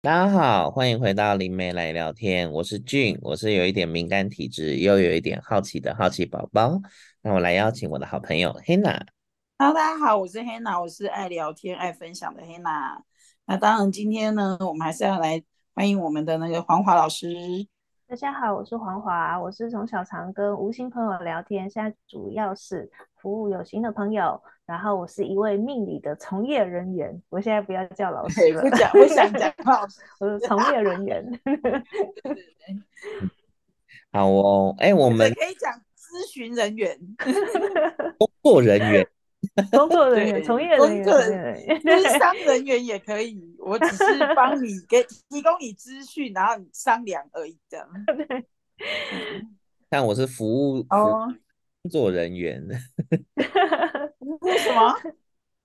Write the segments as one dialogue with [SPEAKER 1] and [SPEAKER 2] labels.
[SPEAKER 1] 大家好，欢迎回到灵媒来聊天。我是俊，我是有一点敏感体质，又有一点好奇的好奇宝宝。那我来邀请我的好朋友 Hannah。
[SPEAKER 2] Hello，大家好，我是 Hannah，我是爱聊天、爱分享的 Hannah。那当然，今天呢，我们还是要来欢迎我们的那个黄华老师。
[SPEAKER 3] 大家好，我是黄华，我是从小常跟无心朋友聊天，现在主要是服务有形的朋友。然后我是一位命理的从业人员，我现在不要叫老师了，
[SPEAKER 2] 不讲，不想讲 老师，
[SPEAKER 3] 我是从业人员。
[SPEAKER 1] 好哦，哎，我们
[SPEAKER 2] 可以讲咨询人员、
[SPEAKER 1] 工作人员、
[SPEAKER 3] 工作人员、从业人员、
[SPEAKER 2] 咨商人员也可以。我只是帮你给提供你资讯，然后你商量而已，这样。对。
[SPEAKER 1] 但我是服务哦。工作人员，
[SPEAKER 2] 为什么？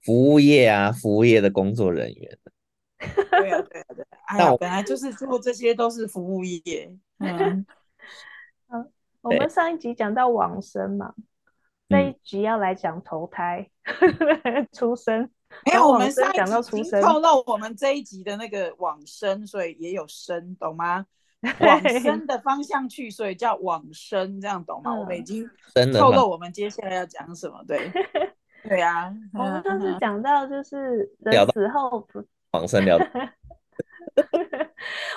[SPEAKER 1] 服务业啊，服务业的工作人员。
[SPEAKER 2] 对啊，对啊，对啊。哎呀，本来就是做这些都是服务业。嗯。
[SPEAKER 3] 嗯，我们上一集讲到往生嘛，这一集要来讲投胎、出生。
[SPEAKER 2] 没有，我们上一集讲到出生，透露我们这一集的那个往生，所以也有生，懂吗？往生的方向去，所以叫往生，这样懂吗？我们已经透露我们接下来要讲什么，对，对啊。
[SPEAKER 3] 我们上次讲到就是人死后不
[SPEAKER 1] 往生了。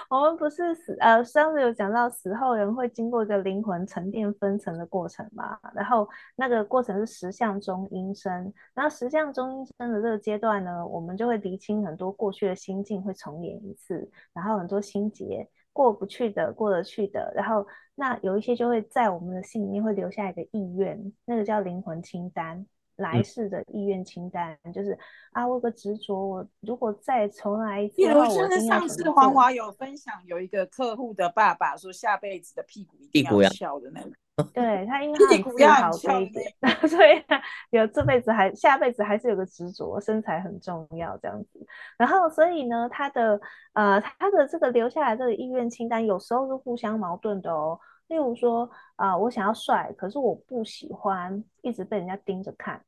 [SPEAKER 3] 我们不是死呃，上次有讲到死后人会经过一个灵魂沉淀分层的过程嘛？然后那个过程是实相中阴身，然后实相中阴身的这个阶段呢，我们就会厘清很多过去的心境会重演一次，然后很多心结。过不去的，过得去的，然后那有一些就会在我们的心里面会留下一个意愿，那个叫灵魂清单，来世的意愿清单，嗯、就是啊，我有个执着，我如果再重来一次，
[SPEAKER 2] 比如就是上次黄华有分享，有一个客户的爸爸说下辈子的屁股一定要翘的那个。
[SPEAKER 3] 对他，因为他很自豪这一点，所以有这辈子还下辈子还是有个执着，身材很重要这样子。然后，所以呢，他的呃，他的这个留下来这个意愿清单，有时候是互相矛盾的哦。例如说，啊、呃，我想要帅，可是我不喜欢一直被人家盯着看，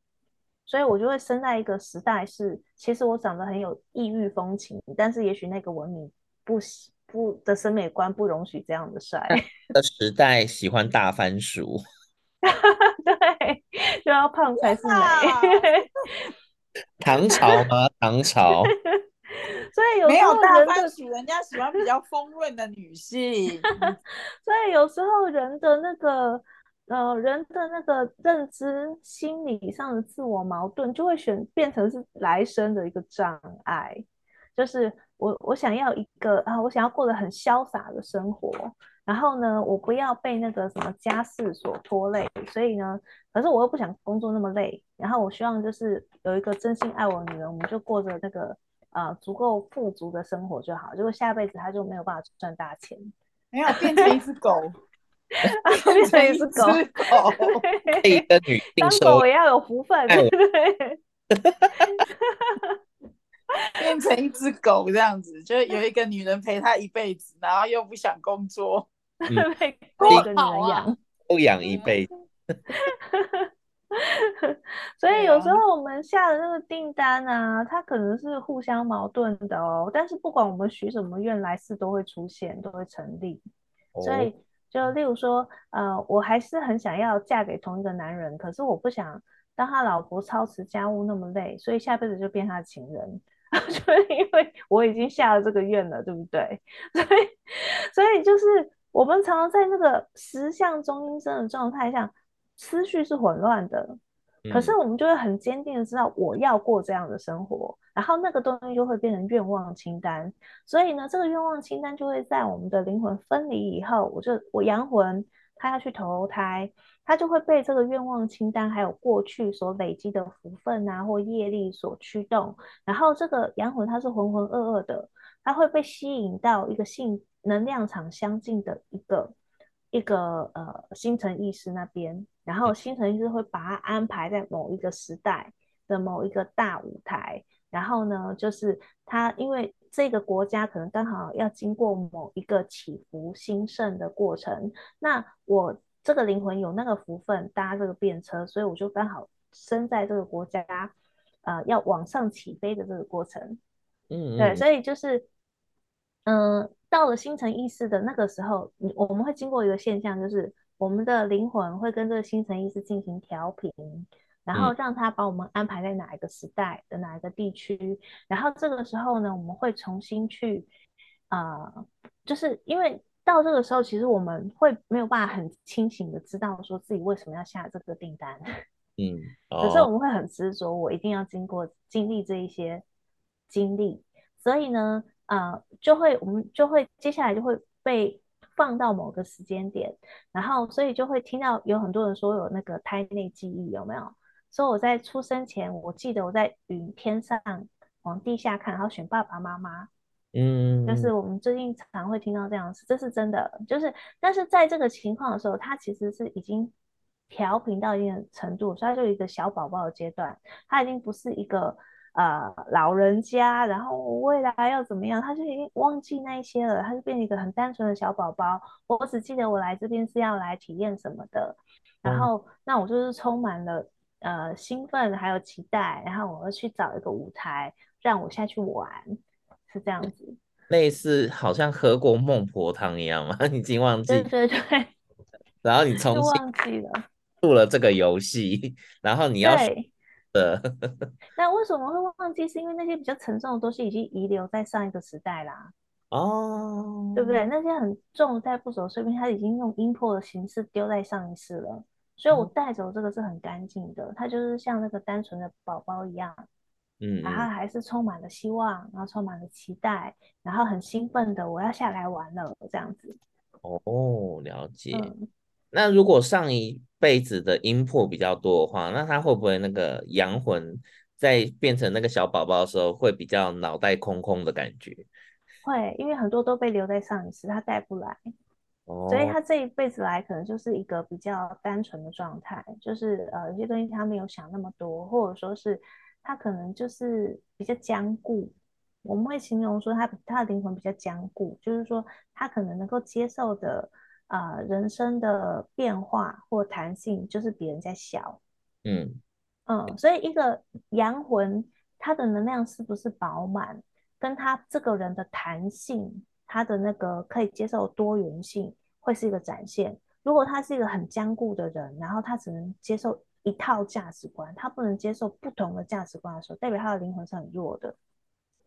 [SPEAKER 3] 所以我就会生在一个时代是，其实我长得很有异域风情，但是也许那个文明不喜。不的审美观不容许这样的帅
[SPEAKER 1] 的时代，喜欢大番薯，
[SPEAKER 3] 对，就要胖才是美。
[SPEAKER 1] 唐朝吗？唐朝，
[SPEAKER 3] 所以有
[SPEAKER 2] 没有大番薯，人家喜欢比较丰润的女性。
[SPEAKER 3] 所以有时候人的那个呃，人的那个认知、心理上的自我矛盾，就会选变成是来生的一个障碍，就是。我我想要一个啊，我想要过得很潇洒的生活，然后呢，我不要被那个什么家事所拖累，所以呢，可是我又不想工作那么累，然后我希望就是有一个真心爱我的女人，我们就过着那个呃足够富足的生活就好。结果下辈子他就没有办法赚大钱，
[SPEAKER 2] 没有 变成一只狗，
[SPEAKER 3] 变成一只狗，
[SPEAKER 1] 一个女
[SPEAKER 3] 当狗也要有福分，对不对？
[SPEAKER 2] 变成一只狗这样子，就有一个女人陪他一辈子，然后又不想工作，
[SPEAKER 3] 嗯、多好 啊，
[SPEAKER 1] 都养一辈子。
[SPEAKER 3] 所以有时候我们下的那个订单啊，它可能是互相矛盾的哦。但是不管我们许什么愿，来世都会出现，都会成立。哦、所以就例如说，呃，我还是很想要嫁给同一个男人，可是我不想当他老婆操持家务那么累，所以下辈子就变他的情人。就是因为我已经下了这个愿了，对不对？所以，所以就是我们常常在那个十相中阴身的状态下，思绪是混乱的。可是我们就会很坚定的知道，我要过这样的生活，然后那个东西就会变成愿望清单。所以呢，这个愿望清单就会在我们的灵魂分离以后，我就我阳魂。他要去投胎，他就会被这个愿望清单还有过去所累积的福分啊或业力所驱动，然后这个阳魂他是浑浑噩噩的，他会被吸引到一个性能量场相近的一个一个呃星辰意识那边，然后星辰意识会把它安排在某一个时代的某一个大舞台，然后呢，就是他因为。这个国家可能刚好要经过某一个起伏兴盛的过程，那我这个灵魂有那个福分搭这个便车，所以我就刚好生在这个国家，呃，要往上起飞的这个过程。嗯，嗯，对，所以就是，嗯，到了星辰意识的那个时候，我们会经过一个现象，就是我们的灵魂会跟这个星辰意识进行调频，然后让他把我们安排在哪一个时代的哪一个地区，然后这个时候呢，我们会重新去，呃，就是因为到这个时候，其实我们会没有办法很清醒的知道说自己为什么要下这个订单，
[SPEAKER 1] 嗯，哦、
[SPEAKER 3] 可是我们会很执着，我一定要经过经历这一些经历，所以呢。啊、呃，就会我们就会接下来就会被放到某个时间点，然后所以就会听到有很多人说有那个胎内记忆，有没有？所以我在出生前，我记得我在云天上往地下看，然后选爸爸妈妈，
[SPEAKER 1] 嗯，
[SPEAKER 3] 就是我们最近常会听到这样子，这是真的。就是但是在这个情况的时候，他其实是已经调频到一定的程度，所以他就一个小宝宝的阶段，他已经不是一个。呃，老人家，然后未来要怎么样，他就已经忘记那一些了，他就变成一个很单纯的小宝宝。我只记得我来这边是要来体验什么的，然后、嗯、那我就是充满了呃兴奋还有期待，然后我要去找一个舞台让我下去玩，是这样子。
[SPEAKER 1] 类似好像喝过孟婆汤一样吗？你已经忘记？
[SPEAKER 3] 对对对。
[SPEAKER 1] 然后你重新
[SPEAKER 3] 忘记了，
[SPEAKER 1] 入了这个游戏，然后你要。的，
[SPEAKER 3] 那为什么会忘记？是因为那些比较沉重的东西已经遗留在上一个时代啦。
[SPEAKER 1] 哦，
[SPEAKER 3] 对不对？那些很重在不走，说明他已经用阴魄的形式丢在上一世了。所以我带走这个是很干净的，它就是像那个单纯的宝宝一样，
[SPEAKER 1] 嗯，
[SPEAKER 3] 然后还是充满了希望，然后充满了期待，然后很兴奋的我要下来玩了，这样子。
[SPEAKER 1] 哦，了解。
[SPEAKER 3] 嗯
[SPEAKER 1] 那如果上一辈子的阴魄比较多的话，那他会不会那个阳魂在变成那个小宝宝的时候，会比较脑袋空空的感觉？
[SPEAKER 3] 会，因为很多都被留在上一世，他带不来，
[SPEAKER 1] 哦，
[SPEAKER 3] 所以他这一辈子来可能就是一个比较单纯的状态，就是呃有些东西他没有想那么多，或者说是他可能就是比较坚固。我们会形容说他他的灵魂比较坚固，就是说他可能能够接受的。啊、呃，人生的变化或弹性就是比人家小，
[SPEAKER 1] 嗯
[SPEAKER 3] 嗯，所以一个阳魂，他的能量是不是饱满，跟他这个人的弹性，他的那个可以接受多元性，会是一个展现。如果他是一个很坚固的人，然后他只能接受一套价值观，他不能接受不同的价值观的时候，代表他的灵魂是很弱的。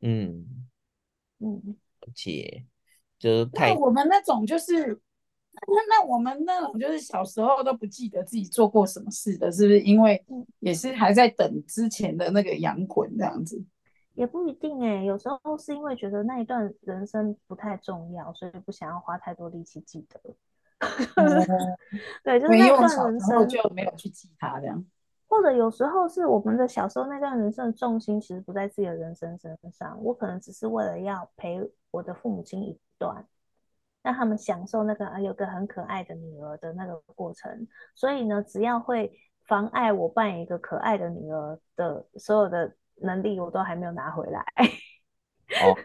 [SPEAKER 1] 嗯
[SPEAKER 3] 嗯，
[SPEAKER 1] 而且，就是太
[SPEAKER 2] 我们那种就是。那那我们那种就是小时候都不记得自己做过什么事的，是不是？因为也是还在等之前的那个阳魂这样子，
[SPEAKER 3] 也不一定哎、欸。有时候是因为觉得那一段人生不太重要，所以不想要花太多力气记得。对，就是那段人生
[SPEAKER 2] 就没有去记它这样。
[SPEAKER 3] 或者有时候是我们的小时候那段人生的重心其实不在自己的人生身上，我可能只是为了要陪我的父母亲一段。让他们享受那个啊，有个很可爱的女儿的那个过程。所以呢，只要会妨碍我扮演一个可爱的女儿的所有的能力，我都还没有拿回来。
[SPEAKER 1] 哦，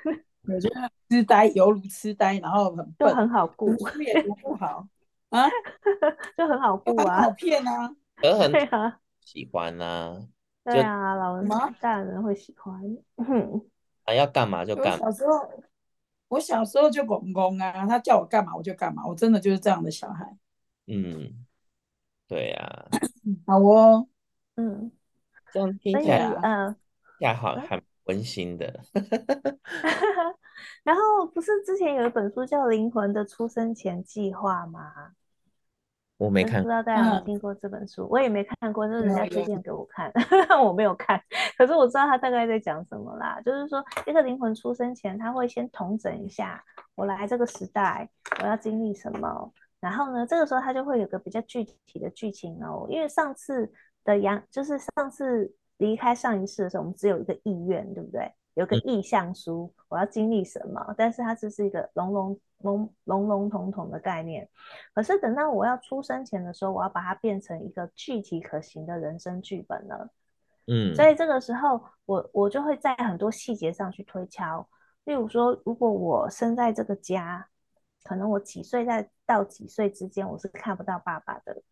[SPEAKER 2] 我觉得痴呆犹如痴呆，然后很
[SPEAKER 3] 就很好顾，
[SPEAKER 2] 书也读不好啊，
[SPEAKER 3] 就很好顾啊，
[SPEAKER 2] 好骗啊，
[SPEAKER 1] 对啊，喜欢啊，
[SPEAKER 3] 对啊，老人大人会喜欢，
[SPEAKER 1] 啊，要干嘛就干嘛。
[SPEAKER 2] 我小时候就公公啊，他叫我干嘛我就干嘛，我真的就是这样的小孩。
[SPEAKER 1] 嗯，对呀、啊。
[SPEAKER 2] 好哦，
[SPEAKER 3] 嗯，
[SPEAKER 1] 这样听起来，
[SPEAKER 3] 嗯，
[SPEAKER 1] 还好，还温馨的。
[SPEAKER 3] 然后不是之前有一本书叫《灵魂的出生前计划》吗？
[SPEAKER 1] 我没看，
[SPEAKER 3] 不知道大家有没有听过这本书，嗯、我也没看过，就是人家推荐给我看，嗯、我没有看。可是我知道他大概在讲什么啦，就是说一个灵魂出生前，他会先统整一下我来这个时代我要经历什么，然后呢，这个时候他就会有个比较具体的剧情哦。因为上次的杨，就是上次离开上一世的时候，我们只有一个意愿，对不对？有个意向书，我要经历什么？但是它只是一个笼笼笼笼笼统统的概念。可是等到我要出生前的时候，我要把它变成一个具体可行的人生剧本了。
[SPEAKER 1] 嗯，
[SPEAKER 3] 所以这个时候，我我就会在很多细节上去推敲。例如说，如果我生在这个家，可能我几岁在到几岁之间，我是看不到爸爸的。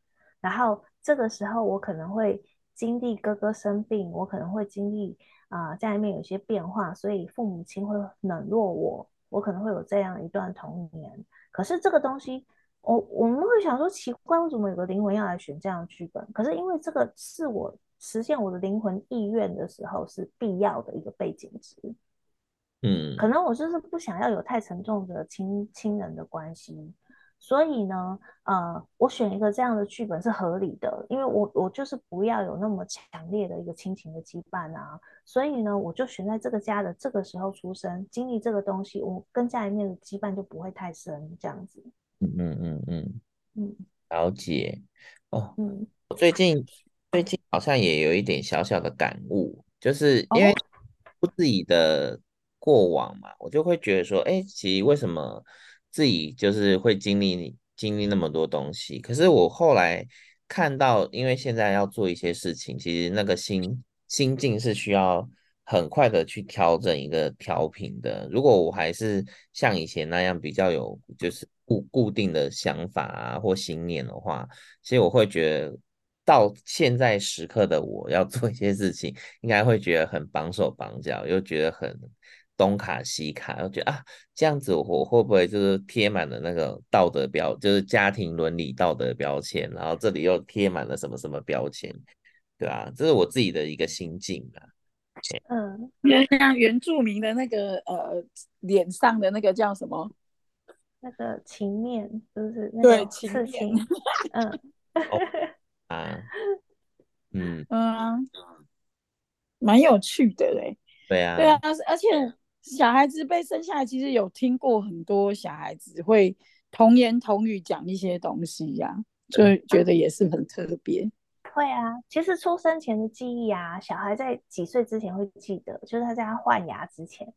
[SPEAKER 3] 然后这个时候，我可能会经历哥哥生病，我可能会经历。啊、呃，家里面有些变化，所以父母亲会冷落我，我可能会有这样一段童年。可是这个东西，我我们会想说奇怪，为什么有个灵魂要来选这样的剧本？可是因为这个是我实现我的灵魂意愿的时候是必要的一个背景值。
[SPEAKER 1] 嗯，
[SPEAKER 3] 可能我就是不想要有太沉重的亲亲人的关系。所以呢，呃，我选一个这样的剧本是合理的，因为我我就是不要有那么强烈的一个亲情的羁绊啊。所以呢，我就选在这个家的这个时候出生，经历这个东西，我跟家里面的羁绊就不会太深，这样子。
[SPEAKER 1] 嗯嗯嗯嗯嗯，了解。哦，
[SPEAKER 3] 嗯，
[SPEAKER 1] 我最近最近好像也有一点小小的感悟，就是因为不自己的过往嘛，我就会觉得说，哎，其实为什么？自己就是会经历经历那么多东西，可是我后来看到，因为现在要做一些事情，其实那个心心境是需要很快的去调整一个调频的。如果我还是像以前那样比较有就是固固定的想法啊或信念的话，其实我会觉得到现在时刻的我要做一些事情，应该会觉得很绑手绑脚，又觉得很。东卡西卡，我觉得啊，这样子我会不会就是贴满了那个道德标，就是家庭伦理道德标签，然后这里又贴满了什么什么标签，对吧？这是我自己的一个心境啊。
[SPEAKER 3] 嗯，
[SPEAKER 2] 像原住民的那个呃脸上的那个叫什么？
[SPEAKER 3] 那个情面，就是那
[SPEAKER 2] 对
[SPEAKER 3] 情面，嗯，
[SPEAKER 1] 哦、啊，嗯
[SPEAKER 2] 嗯，蛮有趣的嘞。
[SPEAKER 1] 对啊，
[SPEAKER 2] 对啊，而且。小孩子被生下来，其实有听过很多小孩子会童言童语讲一些东西呀、啊，就觉得也是很特别。
[SPEAKER 3] 会啊，其实出生前的记忆啊，小孩在几岁之前会记得，就是他在他换牙之前，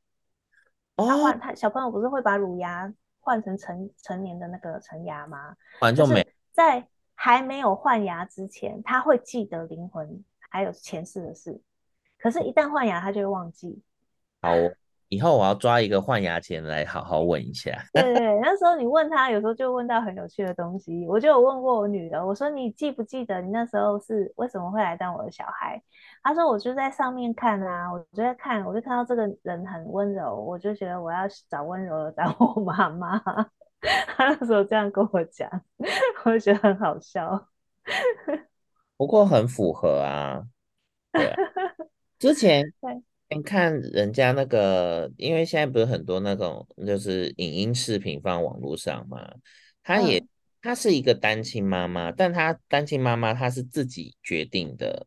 [SPEAKER 3] 他换他小朋友不是会把乳牙换成成成年的那个成牙吗？
[SPEAKER 1] 完全没
[SPEAKER 3] 在还没有换牙之前，他会记得灵魂还有前世的事，可是，一旦换牙，他就会忘记。
[SPEAKER 1] 好。以后我要抓一个换牙前来好好问一下。
[SPEAKER 3] 对 对对，那时候你问他，有时候就问到很有趣的东西。我就有问过我女儿，我说你记不记得你那时候是为什么会来当我的小孩？她说我就在上面看啊，我就在看，我就看到这个人很温柔，我就觉得我要找温柔的当我妈妈。她那时候这样跟我讲，我就觉得很好笑。
[SPEAKER 1] 不过很符合啊。对啊，之前
[SPEAKER 3] 对。
[SPEAKER 1] 你看人家那个，因为现在不是很多那种就是影音视频放网络上嘛，她也她是一个单亲妈妈，但她单亲妈妈她是自己决定的，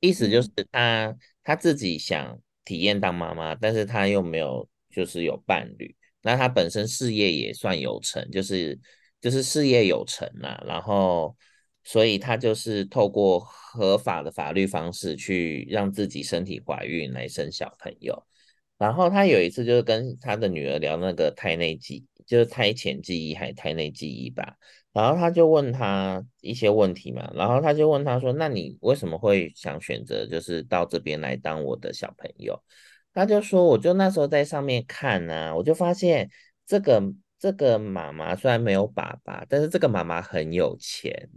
[SPEAKER 1] 意思就是她她自己想体验当妈妈，但是她又没有就是有伴侣，那她本身事业也算有成，就是就是事业有成啦，然后。所以她就是透过合法的法律方式去让自己身体怀孕来生小朋友。然后她有一次就是跟她的女儿聊那个胎内记，就是胎前记忆还是胎内记忆吧。然后她就问她一些问题嘛，然后她就问她说：“那你为什么会想选择就是到这边来当我的小朋友？”她就说：“我就那时候在上面看啊，我就发现这个这个妈妈虽然没有爸爸，但是这个妈妈很有钱。”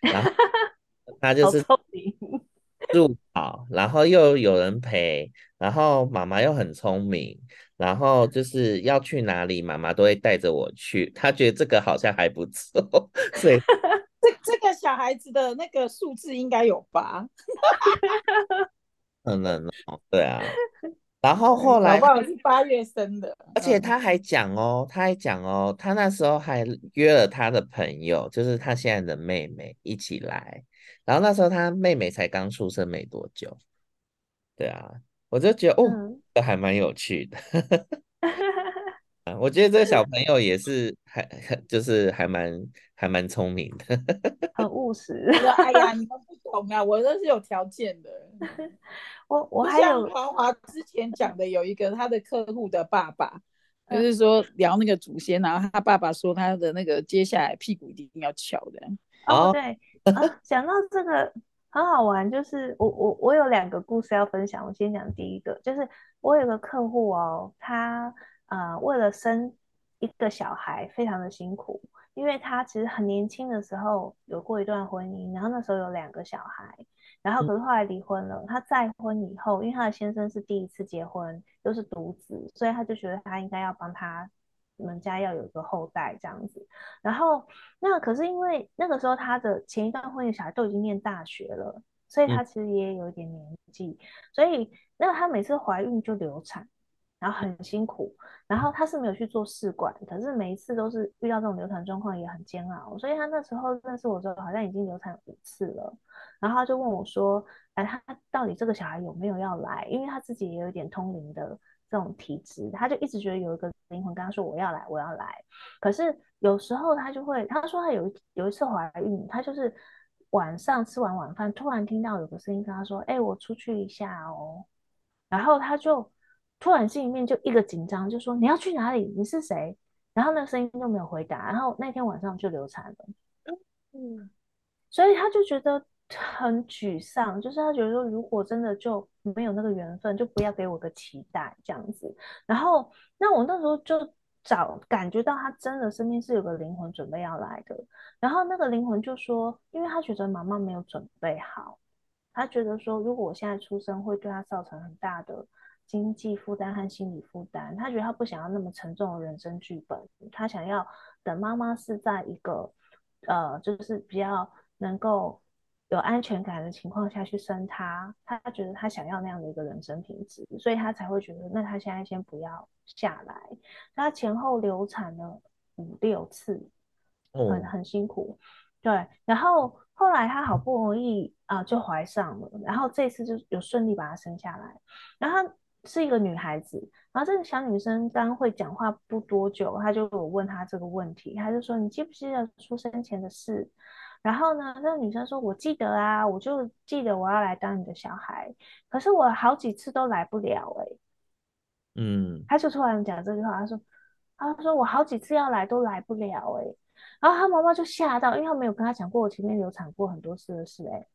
[SPEAKER 1] 然后 他就是住好，然后又有人陪，然后妈妈又很聪明，然后就是要去哪里，妈妈都会带着我去。他觉得这个好像还不错，所以
[SPEAKER 2] 这这个小孩子的那个数字应该有吧？
[SPEAKER 1] 可能哦，对啊。然后后来，
[SPEAKER 2] 宝宝是八月生的，
[SPEAKER 1] 而且他还讲哦，他还讲哦，他那时候还约了他的朋友，就是他现在的妹妹一起来。然后那时候他妹妹才刚出生没多久，对啊，我就觉得哦，这还蛮有趣的。我觉得这个小朋友也是还就是还蛮还蛮聪明的，
[SPEAKER 3] 很务实。
[SPEAKER 2] 哎呀，你们不我那是有条件的。
[SPEAKER 3] 我我还有
[SPEAKER 2] 华华之前讲的有一个他的客户的爸爸，就是说聊那个祖先，然后他爸爸说他的那个接下来屁股一定要翘的。
[SPEAKER 3] 哦，对，啊，讲到这个很好玩，就是我我我有两个故事要分享。我先讲第一个，就是我有个客户哦，他呃为了生一个小孩非常的辛苦，因为他其实很年轻的时候有过一段婚姻，然后那时候有两个小孩。然后可是后来离婚了。他再婚以后，因为他的先生是第一次结婚，又是独子，所以他就觉得他应该要帮他们家要有一个后代这样子。然后那可是因为那个时候他的前一段婚姻小孩都已经念大学了，所以他其实也有一点年纪，嗯、所以那他每次怀孕就流产。然后很辛苦，然后他是没有去做试管，可是每一次都是遇到这种流产状况也很煎熬，所以他那时候认识我之后，好像已经流产五次了。然后他就问我说：“哎，他到底这个小孩有没有要来？因为他自己也有一点通灵的这种体质，他就一直觉得有一个灵魂跟他说我要来，我要来。可是有时候他就会，他说他有一有一次怀孕，他就是晚上吃完晚饭，突然听到有个声音跟他说：‘哎，我出去一下哦。’然后他就。突然心里面就一个紧张，就说你要去哪里？你是谁？然后那个声音就没有回答。然后那天晚上就流产了。嗯，所以他就觉得很沮丧，就是他觉得说，如果真的就没有那个缘分，就不要给我个期待这样子。然后那我那时候就找感觉到他真的身边是有个灵魂准备要来的。然后那个灵魂就说，因为他觉得妈妈没有准备好，他觉得说，如果我现在出生会对他造成很大的。经济负担和心理负担，他觉得他不想要那么沉重的人生剧本，他想要等妈妈是在一个呃，就是比较能够有安全感的情况下去生他，他觉得他想要那样的一个人生品质，所以他才会觉得那他现在先不要下来。他前后流产了五六次，很很辛苦，对，然后后来他好不容易啊、呃、就怀上了，然后这次就有顺利把他生下来，然后他。是一个女孩子，然后这个小女生刚会讲话不多久，她就我问她这个问题，她就说：“你记不记得出生前的事？”然后呢，那个女生说：“我记得啊，我就记得我要来当你的小孩，可是我好几次都来不了。”哎，嗯，她就突然讲这句话，她说：“她说我好几次要来都来不了。”哎，然后她妈妈就吓到，因为她没有跟她讲过我前面流产过很多次的事。哎，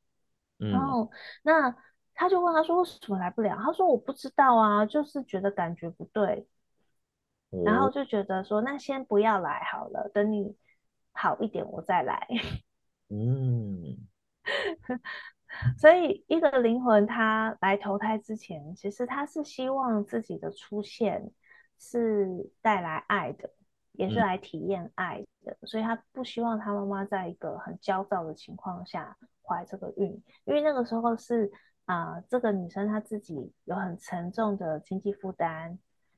[SPEAKER 3] 然后那。他就问他说：“为什么来不了？”他说：“我不知道啊，就是觉得感觉不对，哦、然后就觉得说，那先不要来好了，等你好一点我再来。”嗯，所以一个灵魂他来投胎之前，其实他是希望自己的出现是带来爱的，也是来体验爱的，嗯、所以他不希望他妈妈在一个很焦躁的情况下怀这个孕，因为那个时候是。啊、呃，这个女生她自己有很沉重的经济负担，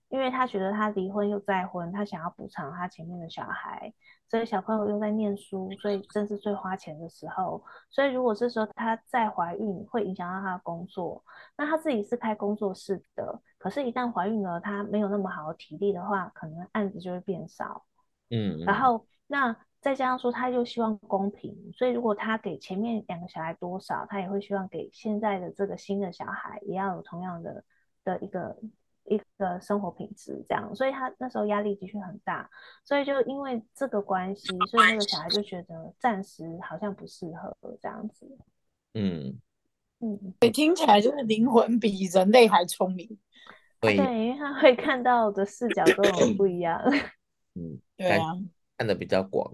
[SPEAKER 3] 因为她觉得她离婚又再婚，她想要补偿她前面的小孩，所以小朋友又在念书，所以正是最花钱的时候。所以如果这时候她再怀孕，会影响到她的工作。那她自己是开工作室的，可是，一旦怀孕了，她没有那么好的体力的话，可能案子就会变少。嗯，然后那。再加上说，他又希望公平，所以如果他给前面两个小孩多少，他也会希望给现在的这个新的小孩也要有同样的的一个一个生活品质，这样，所以他那时候压力的确很大，所以就因为这个关系，所以那个小孩就觉得暂时好像不适合这样子。嗯
[SPEAKER 2] 嗯，对，听起来就是灵魂比人类还聪明。
[SPEAKER 3] 对，因为他会看到的视角跟我们不一样。
[SPEAKER 1] 嗯，对啊，看得比较广。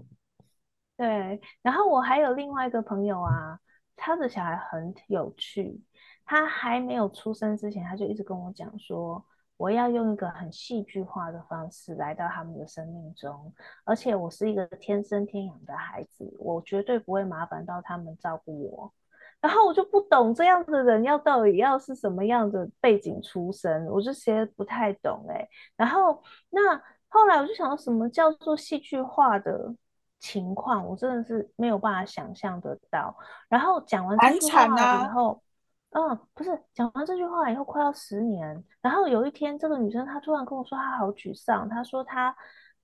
[SPEAKER 3] 对，然后我还有另外一个朋友啊，他的小孩很有趣。他还没有出生之前，他就一直跟我讲说，我要用一个很戏剧化的方式来到他们的生命中，而且我是一个天生天养的孩子，我绝对不会麻烦到他们照顾我。然后我就不懂这样的人要到底要是什么样的背景出身，我就觉得不太懂哎。然后那后来我就想到，什么叫做戏剧化的？情况我真的是没有办法想象得到。然后讲完这句话以后，啊、嗯，不是讲完这句话以后快要十年。然后有一天，这个女生她突然跟我说，她好沮丧。她说她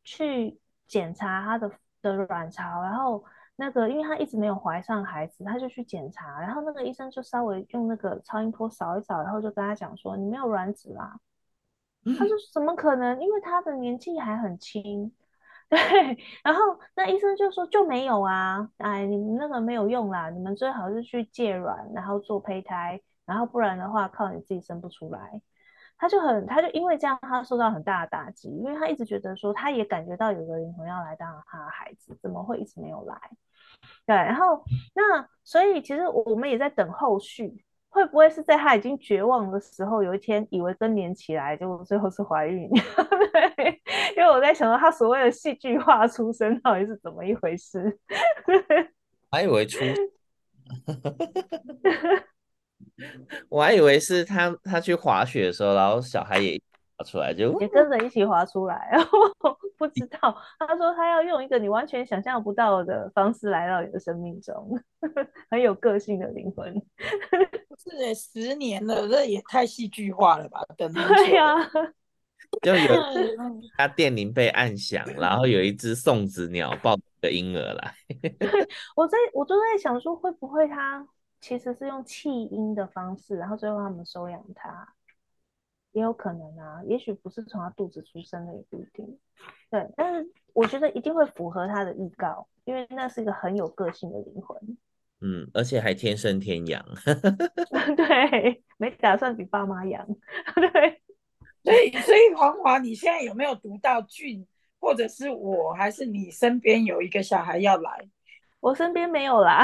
[SPEAKER 3] 去检查她的的卵巢，然后那个因为她一直没有怀上孩子，她就去检查。然后那个医生就稍微用那个超音波扫一扫，然后就跟她讲说，你没有卵子啦。她说怎么可能？因为她的年纪还很轻。对，然后那医生就说就没有啊，哎，你们那个没有用啦，你们最好是去借卵，然后做胚胎，然后不然的话靠你自己生不出来。他就很，他就因为这样，他受到很大的打击，因为他一直觉得说，他也感觉到有个灵魂要来当他的孩子，怎么会一直没有来？对，然后那所以其实我们也在等后续。会不会是在他已经绝望的时候，有一天以为更年期来，结果最后是怀孕？因为我在想到他所谓的戏剧化出生到底是怎么一回事？
[SPEAKER 1] 还以为出，我还以为是他他去滑雪的时候，然后小孩也。滑出来就
[SPEAKER 3] 也跟着一起滑出来，不知道。他说他要用一个你完全想象不到的方式来到你的生命中，很有个性的灵魂。
[SPEAKER 2] 是十年了，这也太戏剧化了吧？等
[SPEAKER 3] 对呀、啊，
[SPEAKER 1] 就有他电铃被按响，然后有一只送子鸟抱着婴儿来。
[SPEAKER 3] 我在我都在想说，会不会他其实是用弃婴的方式，然后最后他们收养他。也有可能啊，也许不是从他肚子出生的，也不一定。对，但是我觉得一定会符合他的预告，因为那是一个很有个性的灵魂。
[SPEAKER 1] 嗯，而且还天生天养。
[SPEAKER 3] 对，没打算比爸妈养。对，
[SPEAKER 2] 所以所以黄华，你现在有没有读到俊，或者是我，还是你身边有一个小孩要来？
[SPEAKER 3] 我身边没有啦，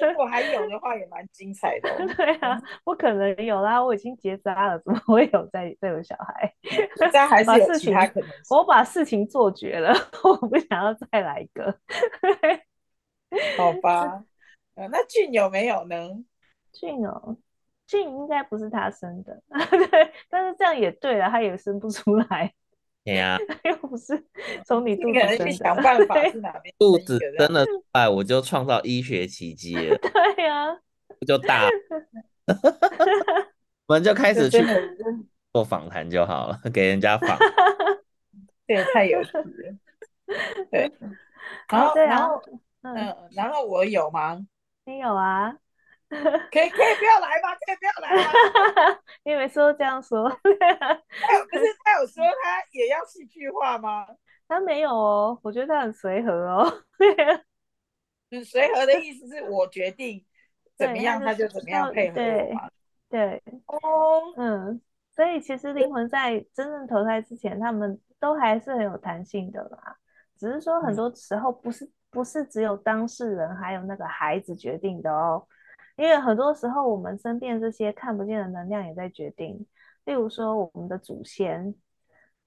[SPEAKER 2] 如果还有的话，也蛮精彩的、哦。
[SPEAKER 3] 对啊，不可能有啦，我已经结扎了，怎么会有再再有小孩？
[SPEAKER 2] 这样还是有其他可能。
[SPEAKER 3] 我把事情做绝了，我不想要再来一个。
[SPEAKER 2] 好吧，那俊有没有呢？
[SPEAKER 3] 俊哦，俊应该不是他生的，对，但是这样也对了，他也生不出来。
[SPEAKER 1] 对呀，
[SPEAKER 3] 又不是从你肚子生的，
[SPEAKER 2] 想办法是哪边
[SPEAKER 1] 肚子生了出来，我就创造医学奇迹了。
[SPEAKER 3] 对呀、啊，
[SPEAKER 1] 就大，我们就开始去做访谈就好了，给人家访。
[SPEAKER 2] 这也太有趣了。对，然后，然后，嗯，然后我有吗？
[SPEAKER 3] 你有啊。
[SPEAKER 2] 可以可以不要来吗？可以不要来吗？
[SPEAKER 3] 你每次都这样说。
[SPEAKER 2] 他有不是他有说他也要戏剧化吗？
[SPEAKER 3] 他没有哦，我觉得他很随和哦。
[SPEAKER 2] 很随和的意思是我决定怎么样，他就怎么样配合我嘛。
[SPEAKER 3] 对哦，嗯，所以其实灵魂在真正投胎之前，他们都还是很有弹性的啦。只是说很多时候不是不是只有当事人还有那个孩子决定的哦。因为很多时候，我们身边这些看不见的能量也在决定。例如说，我们的祖先，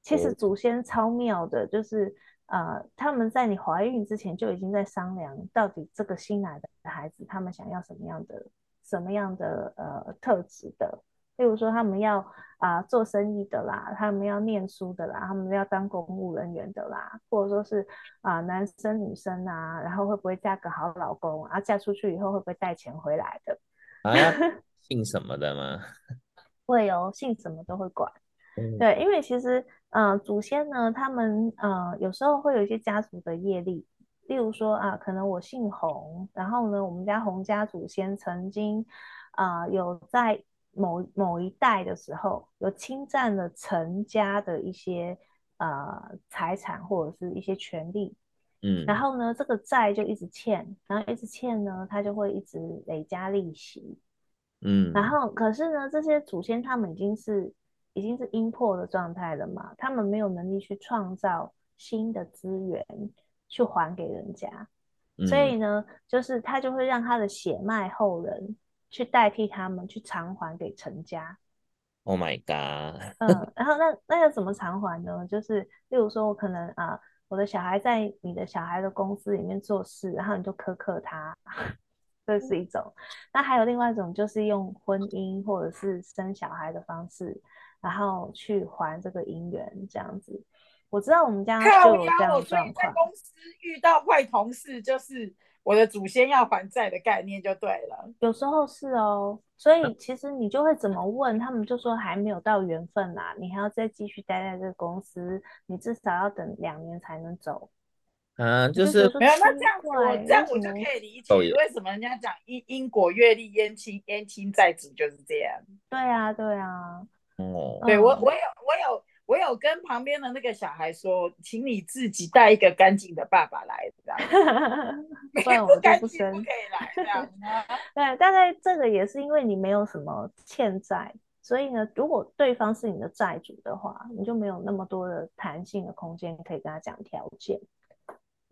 [SPEAKER 3] 其实祖先超妙的，就是呃，他们在你怀孕之前就已经在商量，到底这个新来的孩子，他们想要什么样的、什么样的呃特质的。例如说，他们要啊、呃、做生意的啦，他们要念书的啦，他们要当公务人员的啦，或者说是啊、呃、男生女生啊，然后会不会嫁个好老公啊？嫁出去以后会不会带钱回来的？
[SPEAKER 1] 啊，姓什么的吗？
[SPEAKER 3] 会哦，姓什么都会管。嗯、对，因为其实呃祖先呢，他们呃有时候会有一些家族的业力，例如说啊，可能我姓洪，然后呢，我们家洪家祖先曾经啊、呃、有在。某某一代的时候，有侵占了陈家的一些呃财产或者是一些权利，嗯，然后呢，这个债就一直欠，然后一直欠呢，他就会一直累加利息，嗯，然后可是呢，这些祖先他们已经是已经是阴破的状态了嘛，他们没有能力去创造新的资源去还给人家，嗯，所以呢，就是他就会让他的血脉后人。去代替他们去偿还给陈家。
[SPEAKER 1] Oh my god！
[SPEAKER 3] 嗯，然后那那要怎么偿还呢？就是例如说，我可能啊，我的小孩在你的小孩的公司里面做事，然后你就苛刻他，这是一种。那还有另外一种，就是用婚姻或者是生小孩的方式，然后去还这个姻缘，这样子。我知道我们家就有这样的状况。
[SPEAKER 2] 在公司遇到坏同事，就是。我的祖先要还债的概念就对了，
[SPEAKER 3] 有时候是哦，所以其实你就会怎么问，他们就说还没有到缘分啦，你还要再继续待在这个公司，你至少要等两年才能走。
[SPEAKER 1] 嗯，就是
[SPEAKER 2] 没有，那这样子我这样我就可以理解为什么人家讲因因果阅历冤亲冤亲债主就是这样。
[SPEAKER 3] 对啊，对啊，
[SPEAKER 2] 哦，对我我有我有。我有跟旁边的那个小孩说，请你自己带一个干净的爸爸来，这样，
[SPEAKER 3] 不然我就不生，
[SPEAKER 2] 不可以来这样。
[SPEAKER 3] 对，大概这个也是因为你没有什么欠债，所以呢，如果对方是你的债主的话，你就没有那么多的弹性的空间可以跟他讲条件。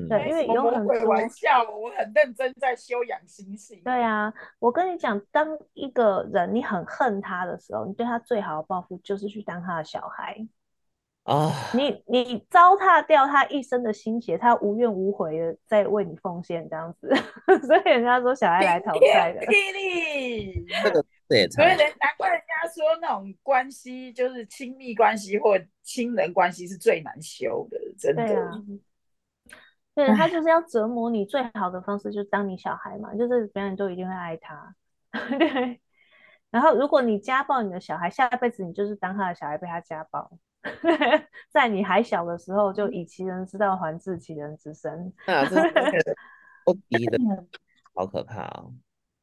[SPEAKER 3] 对，因为有很多
[SPEAKER 2] 玩笑，我很认真在修养心性。
[SPEAKER 3] 对啊，我跟你讲，当一个人你很恨他的时候，你对他最好的报复就是去当他的小孩。
[SPEAKER 1] 啊！
[SPEAKER 3] 你你糟蹋掉他一生的心血，他无怨无悔的在为你奉献这样子，所以人家说小孩来讨债的。
[SPEAKER 2] 霹雳，
[SPEAKER 1] 这个对，
[SPEAKER 2] 所以人难怪人家说那种关系就是亲密关系或亲人关系是最难修的，真的。
[SPEAKER 3] 对啊，对他就是要折磨你，最好的方式就是当你小孩嘛，就是别人都一定会爱他。对，然后如果你家暴你的小孩，下辈子你就是当他的小孩被他家暴。在你还小的时候，就以其人之道还治其人之身。
[SPEAKER 1] 啊，这是 的，好可怕哦！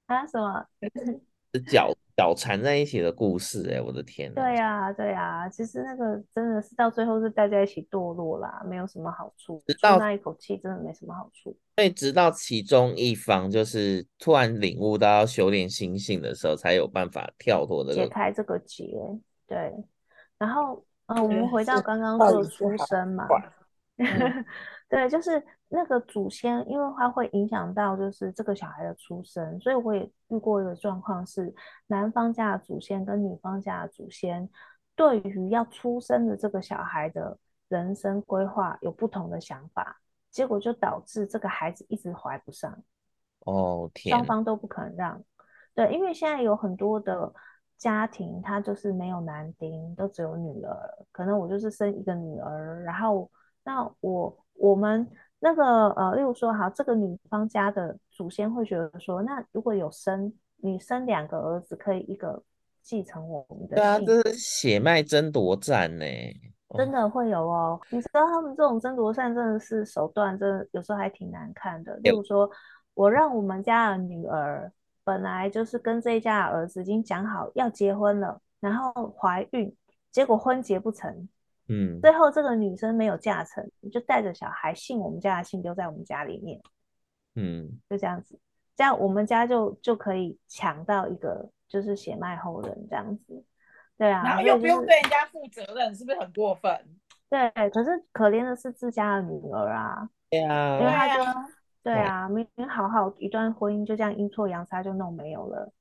[SPEAKER 3] 啊，什么？
[SPEAKER 1] 是脚脚缠在一起的故事哎、欸，我的天！
[SPEAKER 3] 对呀、啊，对呀、啊，其实那个真的是到最后是大家一起堕落啦，没有什么好处。直到那一口气，真的没什么好处。
[SPEAKER 1] 所以直到其中一方就是突然领悟到要修炼心性的时候，才有办法跳脱的、这个、
[SPEAKER 3] 解开这个结。对，然后。嗯、呃，我们回到刚刚说的出生嘛，嗯、对，就是那个祖先，因为它会影响到就是这个小孩的出生，所以我也遇过一个状况是，男方家的祖先跟女方家的祖先对于要出生的这个小孩的人生规划有不同的想法，结果就导致这个孩子一直怀不上。
[SPEAKER 1] 哦，天，
[SPEAKER 3] 双方都不肯让，对，因为现在有很多的。家庭他就是没有男丁，都只有女儿。可能我就是生一个女儿，然后那我我们那个呃，例如说，好，这个女方家的祖先会觉得说，那如果有生你生两个儿子，可以一个继承我们的。
[SPEAKER 1] 对啊，这是血脉争夺战呢，
[SPEAKER 3] 真的会有哦。你知道他们这种争夺战真的是手段，真的有时候还挺难看的。例如说，我让我们家的女儿。本来就是跟这一家的儿子已经讲好要结婚了，然后怀孕，结果婚结不成，
[SPEAKER 1] 嗯，
[SPEAKER 3] 最后这个女生没有嫁成，就带着小孩姓我们家的姓，留在我们家里面，
[SPEAKER 1] 嗯，
[SPEAKER 3] 就这样子，这样我们家就就可以抢到一个就是血脉后人这样子，对啊，
[SPEAKER 2] 然后又不用对人家负责任，是不是很过分？
[SPEAKER 3] 对，可是可怜的是自家的女儿啊，
[SPEAKER 1] 对啊，
[SPEAKER 3] 因为。对啊，明明好好一段婚姻就这样阴错阳差就弄没有了。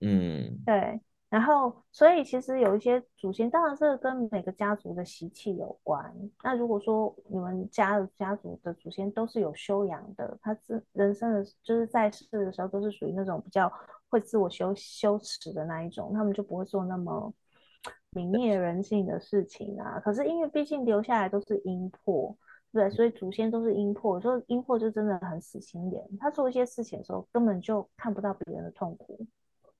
[SPEAKER 1] 嗯，
[SPEAKER 3] 对。然后，所以其实有一些祖先，当然是跟每个家族的习气有关。那如果说你们家的家族的祖先都是有修养的，他是人生的，就是在世的时候都是属于那种比较会自我修修持的那一种，他们就不会做那么泯灭人性的事情啊。可是因为毕竟留下来都是阴魄。对，所以祖先都是阴魄，所以阴魄就真的很死心眼。他做一些事情的时候，根本就看不到别人的痛苦。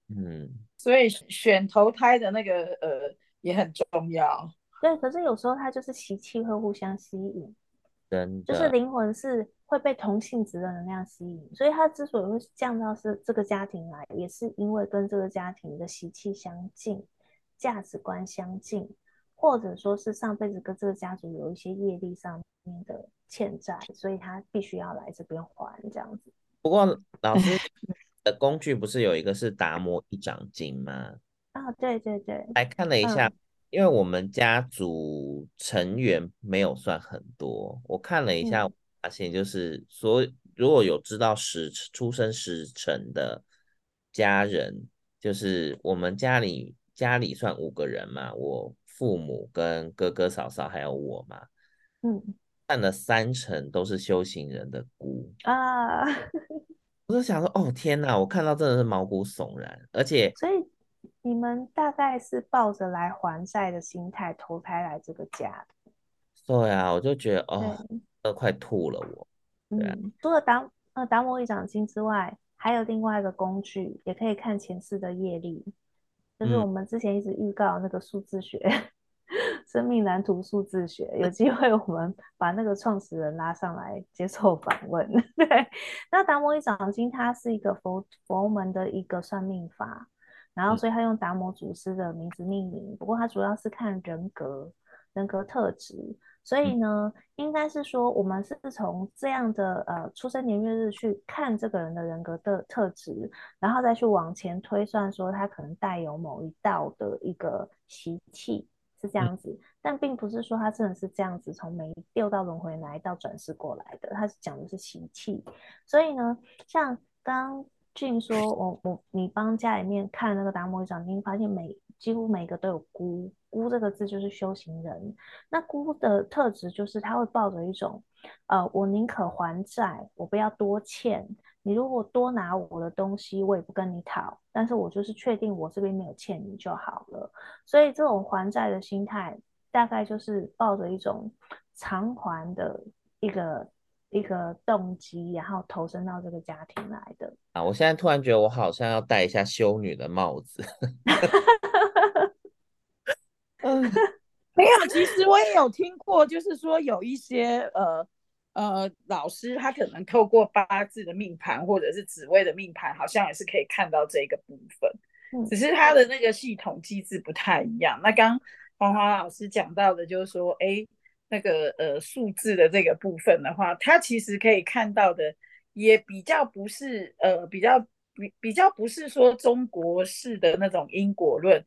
[SPEAKER 1] 嗯，
[SPEAKER 2] 所以选投胎的那个呃也很重要。
[SPEAKER 3] 对，可是有时候他就是习气会互相吸引，
[SPEAKER 1] 真的，
[SPEAKER 3] 就是灵魂是会被同性质的能量吸引。所以他之所以会降到是这个家庭来，也是因为跟这个家庭的习气相近，价值观相近。或者说是上辈子跟这个家族有一些业力上面的欠债，所以他必须要来这边还这样子。
[SPEAKER 1] 不过老师 的工具不是有一个是达摩一掌经吗？
[SPEAKER 3] 啊，对对对。
[SPEAKER 1] 来看了一下，嗯、因为我们家族成员没有算很多，我看了一下，我发现就是所，如果有知道时出生时辰的家人，就是我们家里家里算五个人嘛，我。父母跟哥哥嫂嫂还有我嘛，
[SPEAKER 3] 嗯，
[SPEAKER 1] 占了三成都是修行人的孤
[SPEAKER 3] 啊，
[SPEAKER 1] 我就想说，哦天哪，我看到真的是毛骨悚然，而且，
[SPEAKER 3] 所以你们大概是抱着来还债的心态投胎来这个家的，
[SPEAKER 1] 对啊，我就觉得哦，都快吐了我，对啊，
[SPEAKER 3] 嗯，除了达呃达摩一掌经之外，还有另外一个工具，也可以看前世的业力。就是我们之前一直预告那个数字学，嗯、生命蓝图数字学，有机会我们把那个创始人拉上来接受访问。对，那达摩一掌经它是一个佛佛门的一个算命法，然后所以他用达摩祖师的名字命名，不过它主要是看人格、人格特质。所以呢，应该是说，我们是从这样的呃出生年月日去看这个人的人格的特质，然后再去往前推算，说他可能带有某一道的一个习气是这样子，但并不是说他真的是这样子从没六道轮回哪一道转世过来的，他是讲的是习气。所以呢，像刚俊说，我我你帮家里面看那个达摩一掌经，发现每几乎每个都有孤，孤这个字就是修行人。那孤的特质就是他会抱着一种，呃，我宁可还债，我不要多欠。你如果多拿我的东西，我也不跟你讨，但是我就是确定我这边没有欠你就好了。所以这种还债的心态，大概就是抱着一种偿还的一个一个动机，然后投身到这个家庭来的。
[SPEAKER 1] 啊，我现在突然觉得我好像要戴一下修女的帽子。
[SPEAKER 2] 嗯，没有，其实我也有听过，就是说有一些呃。呃，老师他可能透过八字的命盘或者是紫微的命盘，好像也是可以看到这个部分，嗯、只是他的那个系统机制不太一样。那刚黄华老师讲到的，就是说，哎，那个呃数字的这个部分的话，他其实可以看到的也比较不是呃比较比比较不是说中国式的那种因果论，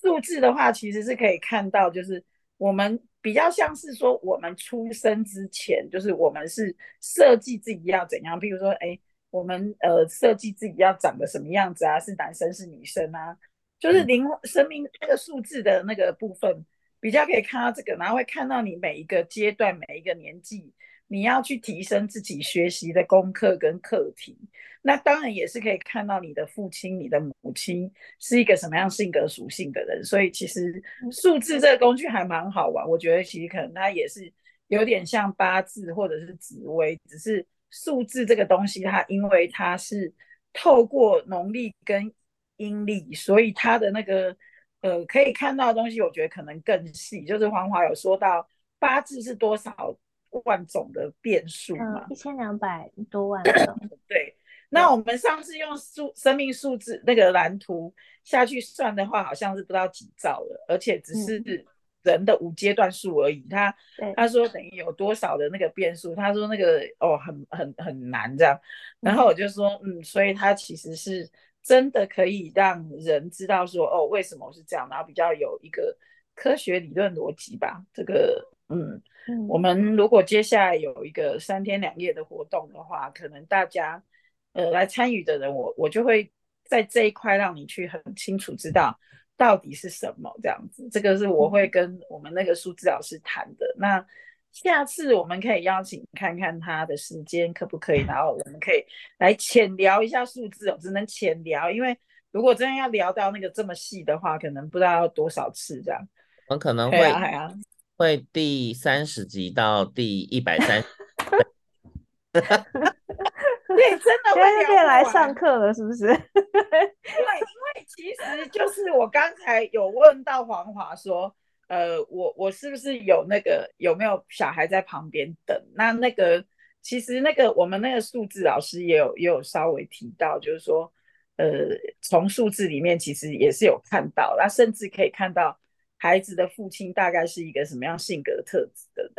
[SPEAKER 2] 数字的话其实是可以看到，就是我们。比较像是说，我们出生之前，就是我们是设计自己要怎样，比如说，哎，我们呃设计自己要长得什么样子啊，是男生是女生啊，就是灵生命那个数字的那个部分，比较可以看到这个，然后会看到你每一个阶段、每一个年纪。你要去提升自己学习的功课跟课题，那当然也是可以看到你的父亲、你的母亲是一个什么样性格属性的人。所以其实数字这个工具还蛮好玩，我觉得其实可能它也是有点像八字或者是紫微，只是数字这个东西它因为它是透过农历跟阴历，所以它的那个呃可以看到的东西，我觉得可能更细。就是黄华有说到八字是多少？万种的变数嘛，
[SPEAKER 3] 一千两百多万种。
[SPEAKER 2] 对，那我们上次用数生命数字那个蓝图下去算的话，好像是不知道几兆了，而且只是人的五阶段数而已。他他说等于有多少的那个变数？他说那个哦，很很很难这样。然后我就说嗯，所以他其实是真的可以让人知道说哦，为什么是这样，然后比较有一个科学理论逻辑吧。这个嗯。我们如果接下来有一个三天两夜的活动的话，可能大家呃来参与的人我，我我就会在这一块让你去很清楚知道到底是什么这样子。这个是我会跟我们那个数字老师谈的。那下次我们可以邀请看看他的时间可不可以，然后我们可以来浅聊一下数字哦，只能浅聊，因为如果真的要聊到那个这么细的话，可能不知道要多少次这样。
[SPEAKER 1] 我可能会。会第三十集到第一百三十，
[SPEAKER 2] 对，真的会
[SPEAKER 3] 可以来上课了，是不是？因为
[SPEAKER 2] 因为其实就是我刚才有问到黄华说，呃，我我是不是有那个有没有小孩在旁边等？那那个其实那个我们那个数字老师也有也有稍微提到，就是说，呃，从数字里面其实也是有看到，那甚至可以看到。孩子的父亲大概是一个什么样性格特质的人？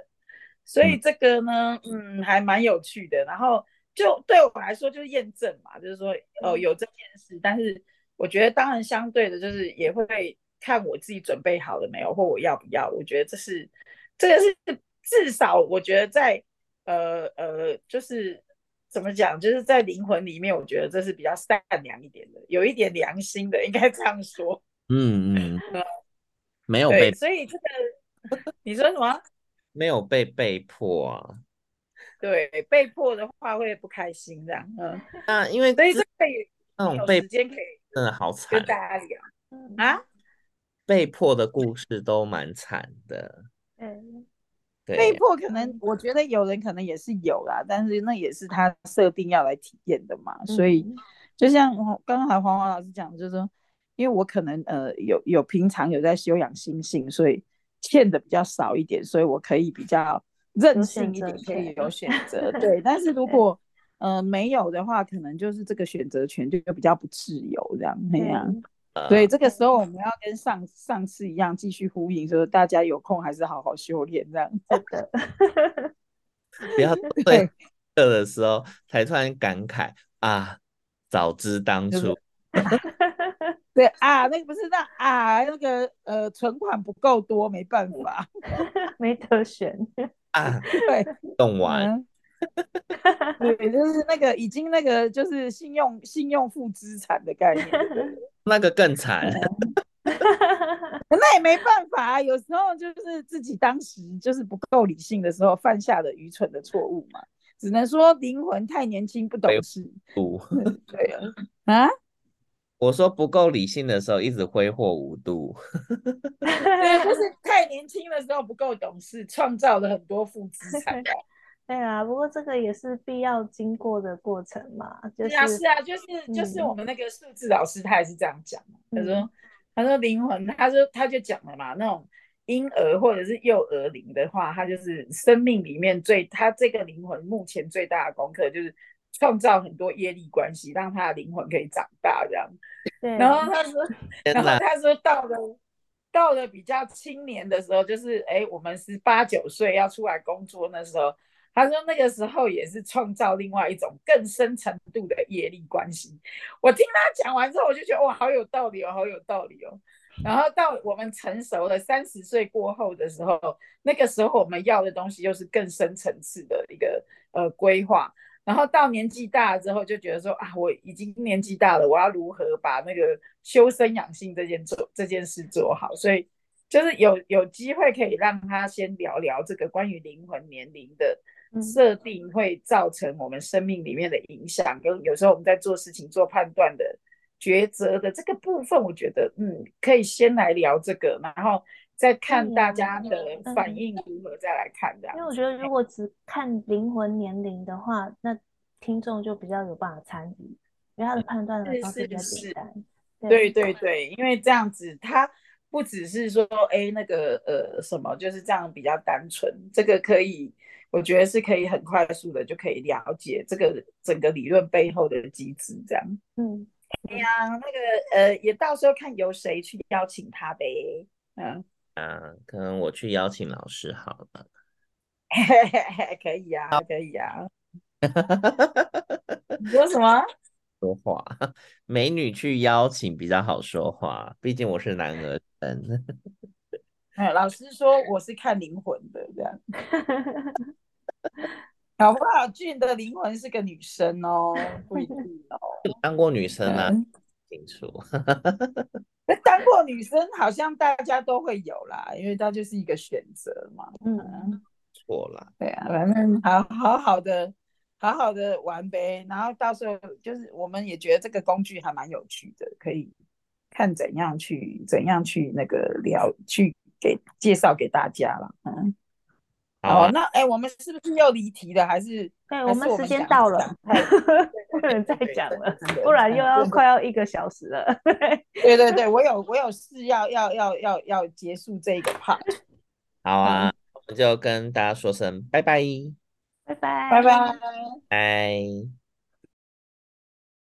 [SPEAKER 2] 所以这个呢，嗯，还蛮有趣的。然后就对我来说就是验证嘛，就是说哦有这件事，但是我觉得当然相对的，就是也会看我自己准备好了没有，或我要不要。我觉得这是这个是至少我觉得在呃呃，就是怎么讲，就是在灵魂里面，我觉得这是比较善良一点的，有一点良心的，应该这样说。
[SPEAKER 1] 嗯嗯。没有被，
[SPEAKER 2] 所以这个你说什么？
[SPEAKER 1] 没有被被迫啊。
[SPEAKER 2] 对，被迫的话会不开心这样。嗯，
[SPEAKER 1] 那因为
[SPEAKER 2] 所以这可
[SPEAKER 1] 以那种被
[SPEAKER 2] 时间可以
[SPEAKER 1] 真的好惨，
[SPEAKER 2] 跟大家聊啊。
[SPEAKER 1] 被迫的故事都蛮惨的。
[SPEAKER 3] 嗯，
[SPEAKER 2] 对，被迫可能我觉得有人可能也是有啦，但是那也是他设定要来体验的嘛。所以就像刚才黄华老师讲，就是说。因为我可能呃有有平常有在修养心性，所以欠的比较少一点，所以我可以比较任性一点，可以有选择。对，但是如果呃没有的话，可能就是这个选择权就比较不自由这样那样。所以这个时候我们要跟上上次一样，继续呼应，说大家有空还是好好修炼这样。
[SPEAKER 3] 真 的，
[SPEAKER 1] 不要 对课的时候才突然感慨啊，早知当初。
[SPEAKER 2] 对啊，那个不是那啊，那个呃，存款不够多，没办法，
[SPEAKER 3] 没得选
[SPEAKER 1] 啊。
[SPEAKER 2] 对，
[SPEAKER 1] 动完、
[SPEAKER 2] 嗯。对，就是那个已经那个就是信用信用负资产的概念，
[SPEAKER 1] 那个更惨。
[SPEAKER 2] 那也没办法啊，有时候就是自己当时就是不够理性的时候犯下的愚蠢的错误嘛，只能说灵魂太年轻不懂事。
[SPEAKER 1] 不，
[SPEAKER 2] 对啊，啊，
[SPEAKER 1] 我说不够理性的时候一直挥霍无度。
[SPEAKER 2] 对，就是太年轻的时候不够懂事，创造了很多负资产。
[SPEAKER 3] 对啊，不过这个也是必要经过的过程嘛。就是、
[SPEAKER 2] 是啊，是啊，就是就是我们那个数字老师他也是这样讲嘛，他说。嗯他说灵魂，他说他就讲了嘛，那种婴儿或者是幼儿灵的话，他就是生命里面最他这个灵魂目前最大的功课就是创造很多业力关系，让他的灵魂可以长大这样。对。然后他说，然后他说到了到了比较青年的时候，就是哎，我们是八九岁要出来工作那时候。他说那个时候也是创造另外一种更深程度的业力关系。我听他讲完之后，我就觉得哇，好有道理哦，好有道理哦。然后到我们成熟了三十岁过后的时候，那个时候我们要的东西又是更深层次的一个呃规划。然后到年纪大了之后，就觉得说啊，我已经年纪大了，我要如何把那个修身养性这件做这件事做好？所以就是有有机会可以让他先聊聊这个关于灵魂年龄的。设定会造成我们生命里面的影响，跟有时候我们在做事情、做判断的抉择的这个部分，我觉得嗯，可以先来聊这个，然后再看大家的反应如何，再来看这样。
[SPEAKER 3] 因为我觉得如果只看灵魂年龄的话，那听众就比较有办法参与，因为他的判断的方式比较简单。
[SPEAKER 2] 对对对，因为这样子他不只是说哎那个呃什么，就是这样比较单纯，这个可以。我觉得是可以很快速的就可以了解这个整个理论背后的机制，这样。
[SPEAKER 3] 嗯，
[SPEAKER 2] 对呀，那个呃，也到时候看由谁去邀请他呗。嗯
[SPEAKER 1] 啊，可能我去邀请老师好了。
[SPEAKER 2] 可以呀、啊，可以呀、啊。你说什么？
[SPEAKER 1] 说话，美女去邀请比较好说话，毕竟我是男儿身。
[SPEAKER 2] 哎，老师说我是看灵魂的，这样，搞不好？俊的灵魂是个女生哦，不一定哦。
[SPEAKER 1] 当过女生啊？嗯、清楚。
[SPEAKER 2] 那当过女生好像大家都会有啦，因为它就是一个选择嘛。
[SPEAKER 3] 嗯，
[SPEAKER 1] 错了。
[SPEAKER 2] 对啊，反正好好好的，好好的玩呗。然后到时候就是我们也觉得这个工具还蛮有趣的，可以看怎样去怎样去那个聊去。给介绍给大家了，嗯，好，啊、那哎、欸，我们是不是又离题了？还是
[SPEAKER 3] 对，我们时间到了，不能再讲了，不然又要快要一个小时了。
[SPEAKER 2] 对对对，我有我有事要要要要要结束这个 part。
[SPEAKER 1] 好啊，我们就跟大家说声拜拜，
[SPEAKER 3] 拜拜，
[SPEAKER 2] 拜拜，
[SPEAKER 1] 拜。